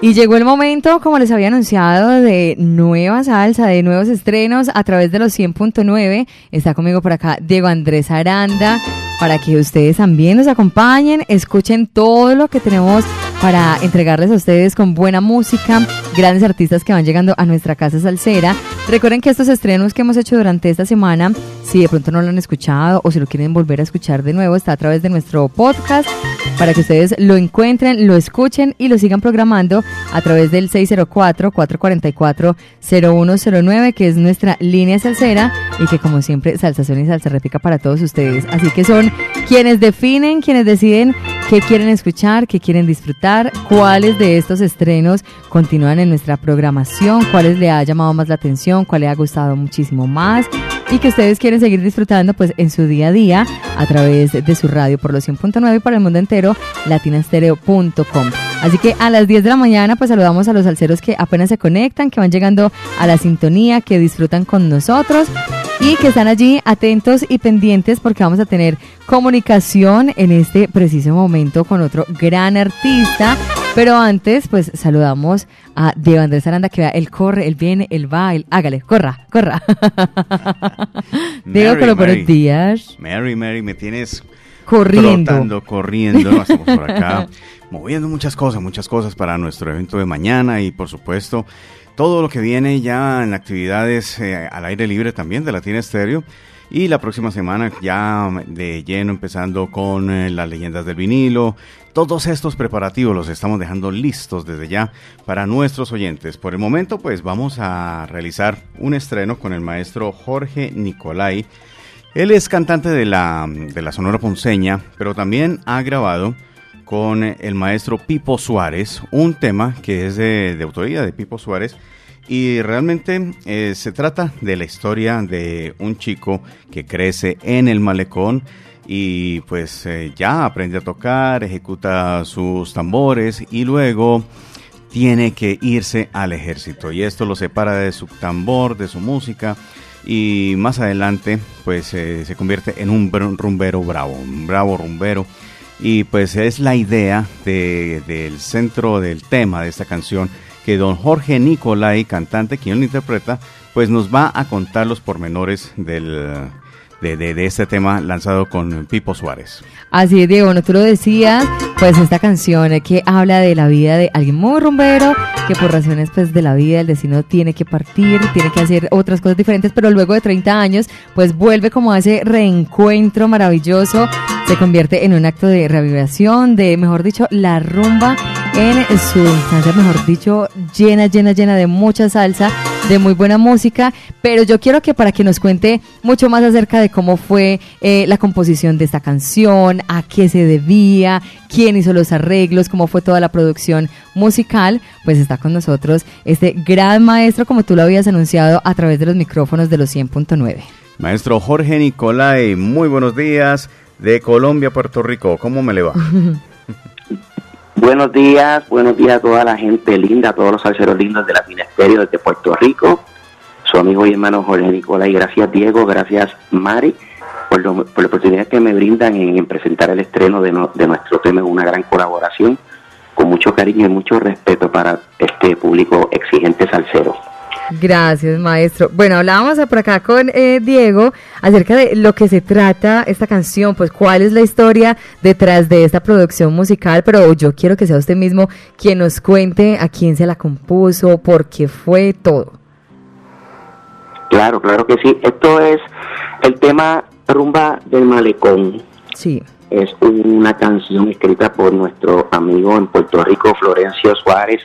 Y llegó el momento, como les había anunciado, de nueva salsa, de nuevos estrenos a través de los 100.9. Está conmigo por acá Diego Andrés Aranda, para que ustedes también nos acompañen, escuchen todo lo que tenemos para entregarles a ustedes con buena música, grandes artistas que van llegando a nuestra casa salsera. Recuerden que estos estrenos que hemos hecho durante esta semana, si de pronto no lo han escuchado o si lo quieren volver a escuchar de nuevo, está a través de nuestro podcast para que ustedes lo encuentren, lo escuchen y lo sigan programando a través del 604-444-0109, que es nuestra línea salsera y que como siempre Salsación y Salsa Réplica para todos ustedes. Así que son quienes definen, quienes deciden qué quieren escuchar, qué quieren disfrutar, cuáles de estos estrenos continúan en nuestra programación, cuáles le ha llamado más la atención, cuál le ha gustado muchísimo más y que ustedes quieren seguir disfrutando pues en su día a día a través de su radio por los 100.9 y para el mundo entero latinastereo.com. Así que a las 10 de la mañana pues saludamos a los salseros que apenas se conectan, que van llegando a la sintonía, que disfrutan con nosotros y que están allí atentos y pendientes porque vamos a tener comunicación en este preciso momento con otro gran artista. Pero antes, pues saludamos a Diego Andrés Aranda, que vea, él corre, él viene, él va, él, hágale, corra, corra. Diego, con buenos días. Mary, Mary, me tienes corriendo. Trotando, corriendo, estamos por acá, moviendo muchas cosas, muchas cosas para nuestro evento de mañana y por supuesto todo lo que viene ya en actividades eh, al aire libre también de Latina Estéreo. Y la próxima semana ya de lleno empezando con eh, las leyendas del vinilo. Todos estos preparativos los estamos dejando listos desde ya para nuestros oyentes. Por el momento pues vamos a realizar un estreno con el maestro Jorge Nicolai. Él es cantante de la, de la Sonora Ponceña, pero también ha grabado con el maestro Pipo Suárez, un tema que es de, autoría de Pipo Suárez. Y realmente eh, se trata de la historia de un chico que crece en el malecón y pues eh, ya aprende a tocar, ejecuta sus tambores y luego tiene que irse al ejército. Y esto lo separa de su tambor, de su música y más adelante pues eh, se convierte en un rumbero bravo, un bravo rumbero y pues es la idea del centro del tema de esta canción que don Jorge Nicolai, cantante, quien lo interpreta, pues nos va a contar los pormenores del, de, de, este tema lanzado con Pipo Suárez. Así es, Diego, bueno, tú lo decías, pues esta canción que habla de la vida de alguien muy rumbero, que por razones pues de la vida, el destino tiene que partir, tiene que hacer otras cosas diferentes, pero luego de 30 años, pues vuelve como a ese reencuentro maravilloso, se convierte en un acto de reavivación, de, mejor dicho, la rumba en su instancia, mejor dicho, llena, llena, llena de mucha salsa, de muy buena música, pero yo quiero que para que nos cuente mucho más acerca de cómo fue eh, la composición de esta canción, a qué se debía, quién hizo los arreglos, cómo fue toda la producción musical, pues está con nosotros este gran maestro, como tú lo habías anunciado a través de los micrófonos de los 100.9. Maestro Jorge Nicolai, muy buenos días de Colombia, Puerto Rico, ¿cómo me le va? Buenos días, buenos días a toda la gente linda, a todos los salseros lindos de la Ministerio desde Puerto Rico. Su amigo y hermano Jorge Nicolás y gracias Diego, gracias Mari por, la oportunidad que me brindan en, presentar el estreno de, de nuestro tema, una gran colaboración, con mucho cariño y mucho respeto para este público exigente salsero. Gracias, maestro. Bueno, hablábamos por acá con eh, Diego acerca de lo que se trata esta canción, pues cuál es la historia detrás de esta producción musical, pero yo quiero que sea usted mismo quien nos cuente a quién se la compuso, por qué fue todo. Claro, claro que sí. Esto es el tema Rumba del Malecón. Sí. Es una canción escrita por nuestro amigo en Puerto Rico, Florencio Suárez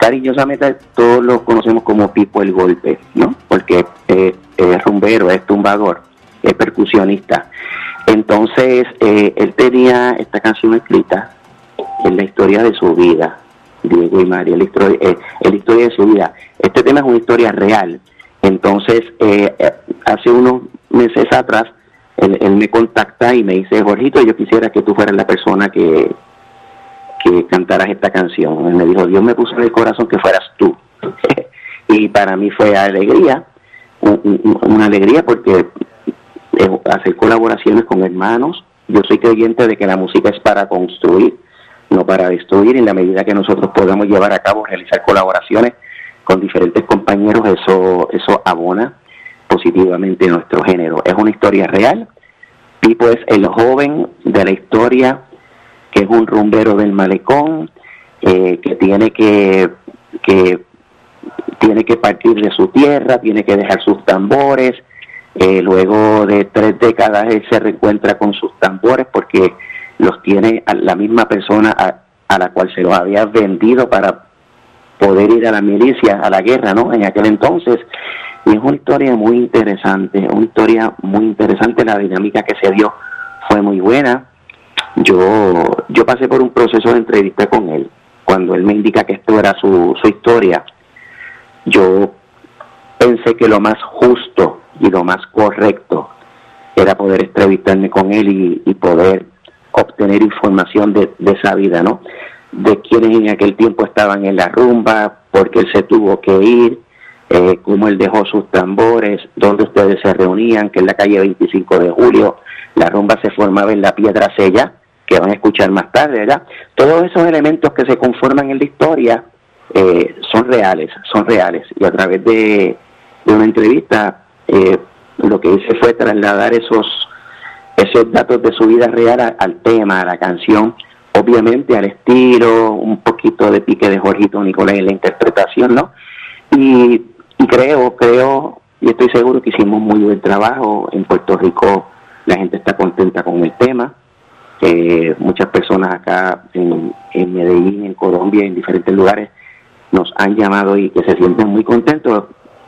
cariñosamente todos lo conocemos como Pipo el Golpe, ¿no? Porque es rumbero, es tumbador, es percusionista. Entonces, eh, él tenía esta canción escrita en la historia de su vida, Diego y María, la historia, eh, la historia de su vida. Este tema es una historia real. Entonces, eh, hace unos meses atrás, él, él, me contacta y me dice, Jorgito, yo quisiera que tú fueras la persona que, que cantaras esta canción. Él me dijo, Dios me puso en el corazón que fueras tú. y para mí fue alegría, una alegría porque hacer colaboraciones con hermanos. Yo soy creyente de que la música es para construir, no para destruir. En la medida que nosotros podamos llevar a cabo, realizar colaboraciones con diferentes compañeros, eso, eso abona positivamente nuestro género. Es una historia real. Pipo es el joven de la historia que es un rumbero del malecón, eh, que tiene que, que tiene que partir de su tierra, tiene que dejar sus tambores. Eh, luego de tres décadas él se reencuentra con sus tambores porque los tiene a la misma persona a, la cual se los había vendido para poder ir a la milicia, a la guerra, ¿no? En aquel entonces. Y es una historia muy interesante, una historia muy interesante. La dinámica que se dio fue muy buena. Yo, yo pasé por un proceso de entrevista con él. Cuando él me indica que esto era su, su historia, yo pensé que lo más justo y lo más correcto era poder entrevistarme con él y poder obtener información de, esa vida, ¿no? De quienes en aquel tiempo estaban en la rumba, porque él se tuvo que ir, eh, cómo él dejó sus tambores, dónde ustedes se reunían, que en la calle 25 de julio la rumba se formaba en la Piedra Sella, que van a escuchar más tarde, ¿verdad? Todos esos elementos que se conforman en la historia eh, son reales, son reales. Y a través de, una entrevista, eh, lo que hice fue trasladar esos esos datos de su vida real al tema, a la canción, obviamente al estilo, un poquito de pique de Jorgito Nicolás en la interpretación, ¿no? Y, creo, creo, y estoy seguro que hicimos muy buen trabajo. En Puerto Rico la gente está contenta con el tema. Eh, muchas personas acá en, en Medellín, en Colombia, en diferentes lugares, nos han llamado y que se sienten muy contentos.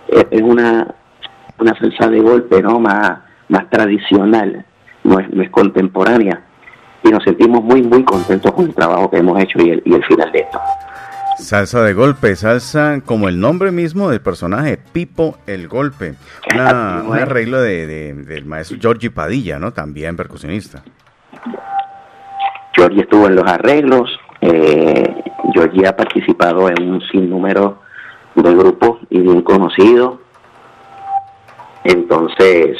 Es una, una salsa de golpe, ¿no? Más, más tradicional no es, contemporánea y nos sentimos muy, muy contentos con el trabajo que hemos hecho y el, y el final de esto. Salsa de golpe, salsa como el nombre mismo del personaje, Pipo el Golpe. Una, un arreglo de, del maestro Giorgi Padilla, ¿no? También percusionista. Giorgi estuvo en los arreglos, eh, Giorgi ha participado en un sinnúmero de grupos y bien conocidos. Entonces,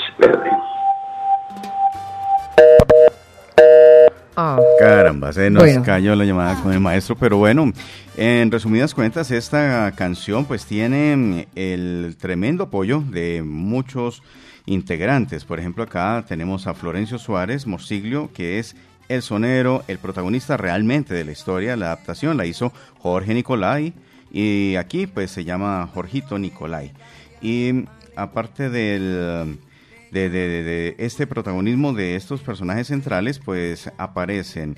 Ah. Caramba, se nos cayó la llamada con el maestro, pero bueno, en resumidas cuentas, esta canción pues tiene mm, el tremendo apoyo de muchos integrantes. Por ejemplo, acá tenemos a Florencio Suárez Morsiglio, que es el sonero, el protagonista realmente de la historia. La adaptación la hizo Jorge Nicolai y aquí pues se llama Jorgito Nicolai. Y aparte del de, este protagonismo de estos personajes centrales, pues aparecen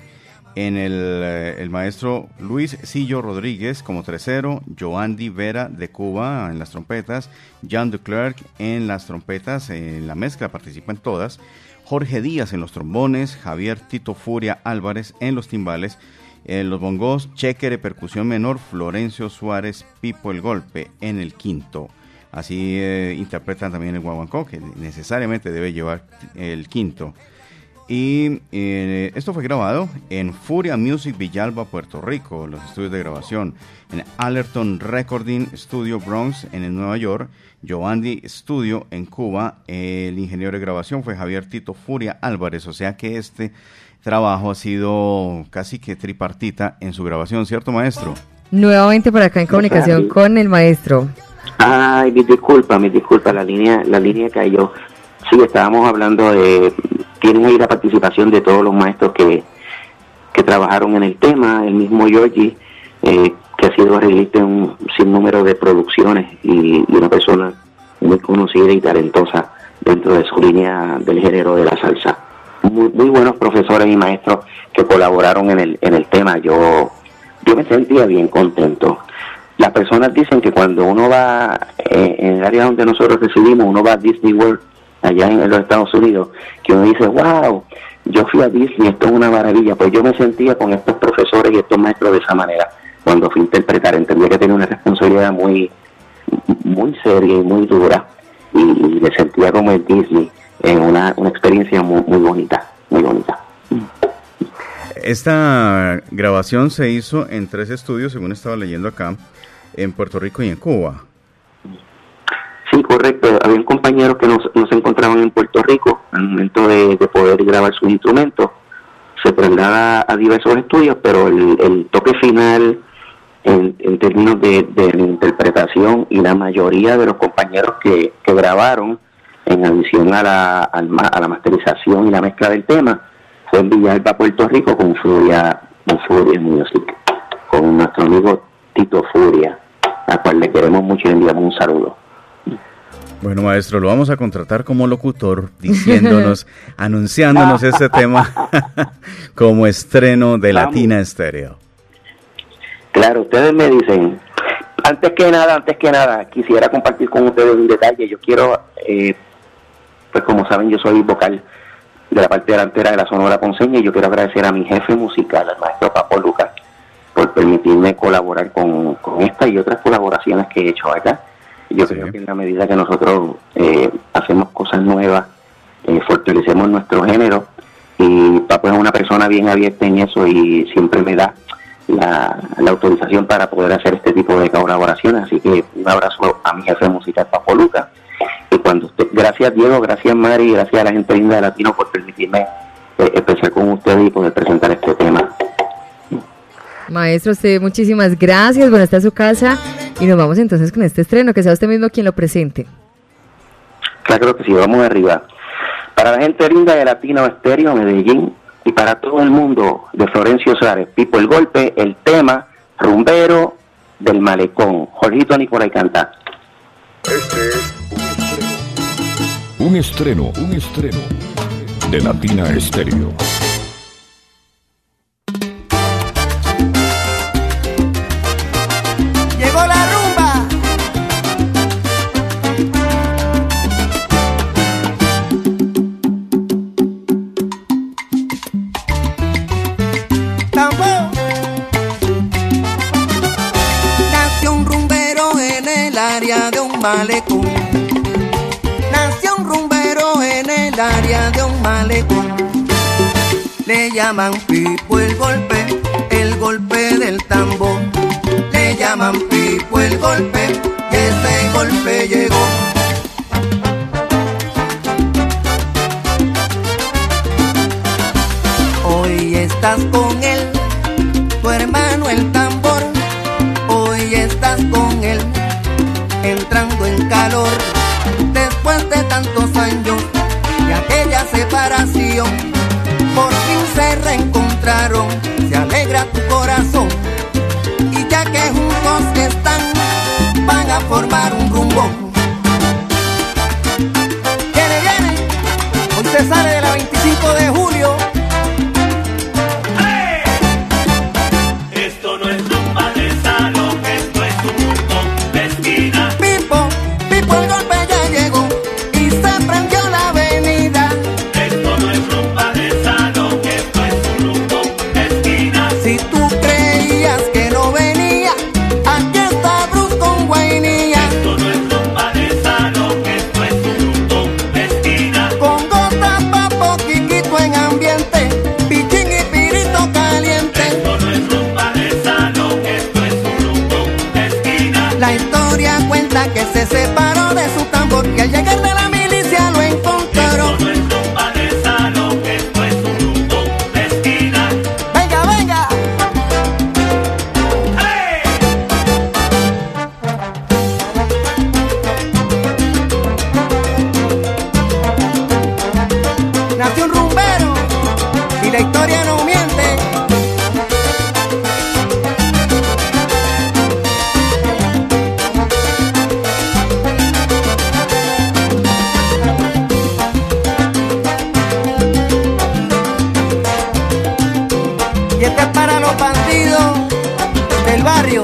en el, eh, el, maestro Luis Sillo Rodríguez como tercero, Joandy Vera de Cuba en las trompetas, Jean de Klerk en las trompetas, en la mezcla participan todas, Jorge Díaz en los trombones, Javier Tito Furia Álvarez en los timbales, en los bongos, Chequere percusión menor, Florencio Suárez Pipo el golpe en el quinto. Así eh, interpretan también el guaguancó, que necesariamente debe llevar el quinto. Y eh, esto fue grabado en Furia Music Villalba, Puerto Rico, los estudios de grabación, en Allerton Recording Studio Bronx, en el Nueva York, Giovanni Studio en Cuba. El ingeniero de grabación fue Javier Tito Furia Álvarez, o sea que este trabajo ha sido casi que tripartita en su grabación, ¿cierto, maestro? Nuevamente por acá en comunicación con el maestro. Ay, mi disculpa, mi disculpa, la línea, la línea cayó. Sí, estábamos hablando de, tienen ahí la participación de todos los maestros que, que trabajaron en el tema, el mismo Georgie, eh, que ha sido arreglista en un sinnúmero de producciones y, una persona muy conocida y talentosa dentro de su línea del género de la salsa. Muy, muy buenos profesores y maestros que colaboraron en el, en el tema. Yo, yo me sentía bien contento las personas dicen que cuando uno va eh, en el área donde nosotros residimos, uno va a Disney World, allá en, los Estados Unidos, que uno dice, wow, yo fui a Disney, esto es una maravilla. Pues yo me sentía con estos profesores y estos maestros de esa manera, cuando fui a interpretar. Entendía que tenía una responsabilidad muy, muy seria y muy dura, y, me sentía como en Disney, en una, una experiencia muy, muy bonita, muy bonita. Esta grabación se hizo en tres estudios, según estaba leyendo acá en Puerto Rico y en Cuba. Correcto. Había compañeros que no, se encontraban en Puerto Rico al momento de, poder grabar sus instrumentos. se traslada a diversos estudios, pero el, toque final en, términos de, la interpretación y la mayoría de los compañeros que, grabaron en adición a la, a la masterización y la mezcla del tema fue en Villalba, Puerto Rico con Furia, con Furia Music, con nuestro amigo Tito Furia, a cual le queremos mucho y le enviamos un saludo. Bueno, maestro, lo vamos a contratar como locutor, diciéndonos, anunciándonos este tema como estreno de Latina Estéreo. Claro, ustedes me dicen, antes que nada, antes que nada, quisiera compartir con ustedes un detalle. Yo quiero, eh, pues como saben, yo soy vocal de la parte delantera de la Sonora Ponceña y yo quiero agradecer a mi jefe musical, al maestro Papo Lucas, por permitirme colaborar con, con esta y otras colaboraciones que he hecho acá yo creo que en la medida que nosotros eh, hacemos cosas nuevas, eh, fortalecemos nuestro género, y Papo es una persona bien abierta en eso y siempre me da la, autorización para poder hacer este tipo de colaboraciones. Así que un abrazo a mi jefe musical, Papo Luca. Y cuando usted, gracias Diego, gracias Mari, gracias a la gente linda de Latino por permitirme eh, empezar con ustedes y poder presentar este tema. Maestro, usted muchísimas gracias. Bueno, está su casa y nos vamos entonces con este estreno, que sea usted mismo quien lo presente. Claro que sí, vamos arriba. Para la gente linda de Latino Estéreo, Medellín, y para todo el mundo de Florencio Suárez, Pipo el Golpe, el tema Rumbero del Malecón. Jorgito Nicolai canta. Este es un estreno, un estreno de Latina Estéreo. Le llaman Pipo el golpe, corazón. Y ya que juntos están, van a formar un rumbo. Viene, viene, El barrio.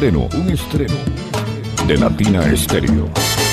Un estreno de Latina Estéreo.